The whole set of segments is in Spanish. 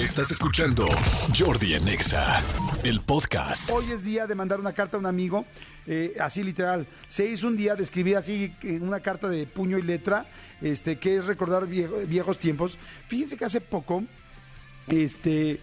Estás escuchando Jordi Anexa, el podcast. Hoy es día de mandar una carta a un amigo, eh, así literal. Se hizo un día de escribir así eh, una carta de puño y letra, este, que es recordar viejo- viejos tiempos. Fíjense que hace poco, este,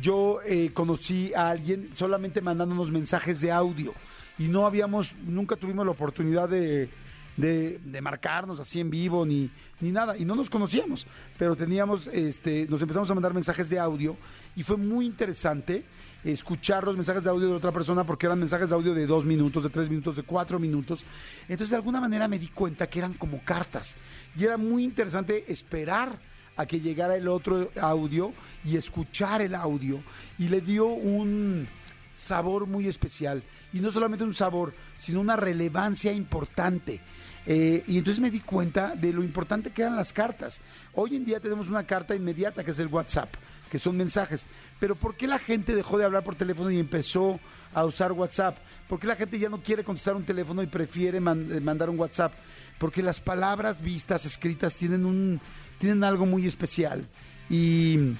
yo eh, conocí a alguien solamente mandándonos mensajes de audio y no habíamos, nunca tuvimos la oportunidad de, de, de marcarnos así en vivo ni, ni nada y no nos conocíamos, pero teníamos, este, nos empezamos a mandar mensajes de audio y fue muy interesante escuchar los mensajes de audio de otra persona porque eran mensajes de audio de dos minutos, de tres minutos, de cuatro minutos. Entonces de alguna manera me di cuenta que eran como cartas y era muy interesante esperar a que llegara el otro audio y escuchar el audio y le dio un sabor muy especial. Y no solamente un sabor sino una relevancia importante. Eh, y entonces me di cuenta de lo importante que eran las cartas. Hoy en día tenemos una carta inmediata que es el WhatsApp que son mensajes. Pero ¿por qué la gente dejó de hablar por teléfono y empezó a usar WhatsApp? ¿por qué la gente ya no quiere contestar un teléfono y prefiere eh, mandar un WhatsApp? porque las palabras vistas, escritas, tienen un tienen algo muy especial. Y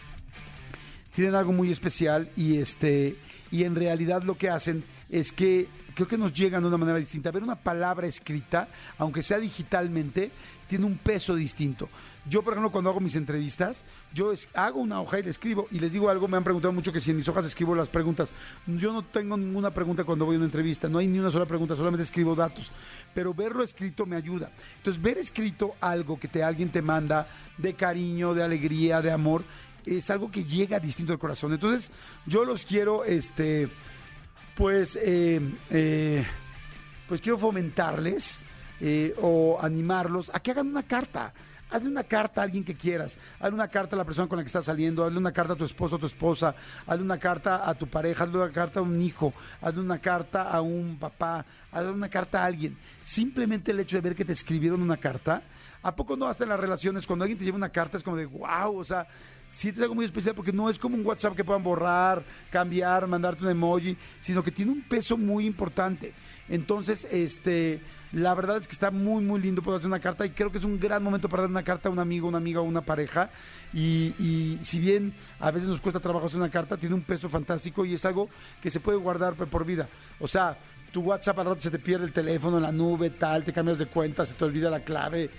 tienen algo muy especial y este y en realidad lo que hacen es que creo que nos llegan de una manera distinta. Ver una palabra escrita, aunque sea digitalmente, tiene un peso distinto. Yo, por ejemplo, cuando hago mis entrevistas, yo hago una hoja y le escribo y les digo algo, me han preguntado mucho que si en mis hojas escribo las preguntas. Yo no tengo ninguna pregunta cuando voy a una entrevista, no hay ni una sola pregunta, solamente escribo datos. Pero verlo escrito me ayuda. Entonces, ver escrito algo que te, alguien te manda de cariño, de alegría, de amor, es algo que llega distinto al corazón. Entonces, yo los quiero, este, pues, eh, eh, pues quiero fomentarles eh, o animarlos a que hagan una carta. Hazle una carta a alguien que quieras. Hazle una carta a la persona con la que estás saliendo. Hazle una carta a tu esposo o tu esposa. Hazle una carta a tu pareja. Hazle una carta a un hijo. Hazle una carta a un papá. Hazle una carta a alguien. Simplemente el hecho de ver que te escribieron una carta. ¿A poco no hasta en las relaciones? Cuando alguien te lleva una carta es como de wow, o sea, sientes algo muy especial porque no es como un WhatsApp que puedan borrar, cambiar, mandarte un emoji, sino que tiene un peso muy importante. Entonces, este, la verdad es que está muy, muy lindo poder hacer una carta y creo que es un gran momento para dar una carta a un amigo, una amiga una pareja. Y, y si bien a veces nos cuesta trabajo hacer una carta, tiene un peso fantástico y es algo que se puede guardar por vida. O sea, tu WhatsApp al rato se te pierde el teléfono la nube, tal, te cambias de cuenta, se te olvida la clave.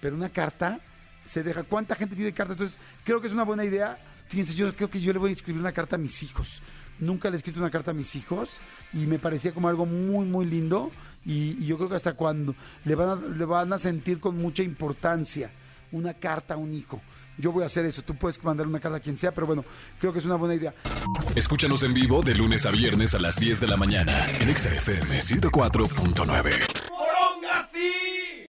Pero una carta se deja. ¿Cuánta gente tiene cartas? Entonces, creo que es una buena idea. Fíjense, yo creo que yo le voy a escribir una carta a mis hijos. Nunca le he escrito una carta a mis hijos y me parecía como algo muy, muy lindo. Y, yo creo que hasta cuando le van, a, le van a sentir con mucha importancia una carta a un hijo. Yo voy a hacer eso. Tú puedes mandar una carta a quien sea, pero bueno, creo que es una buena idea. Escúchanos en vivo de lunes a viernes a las 10 de la mañana en Exa FM 104.9.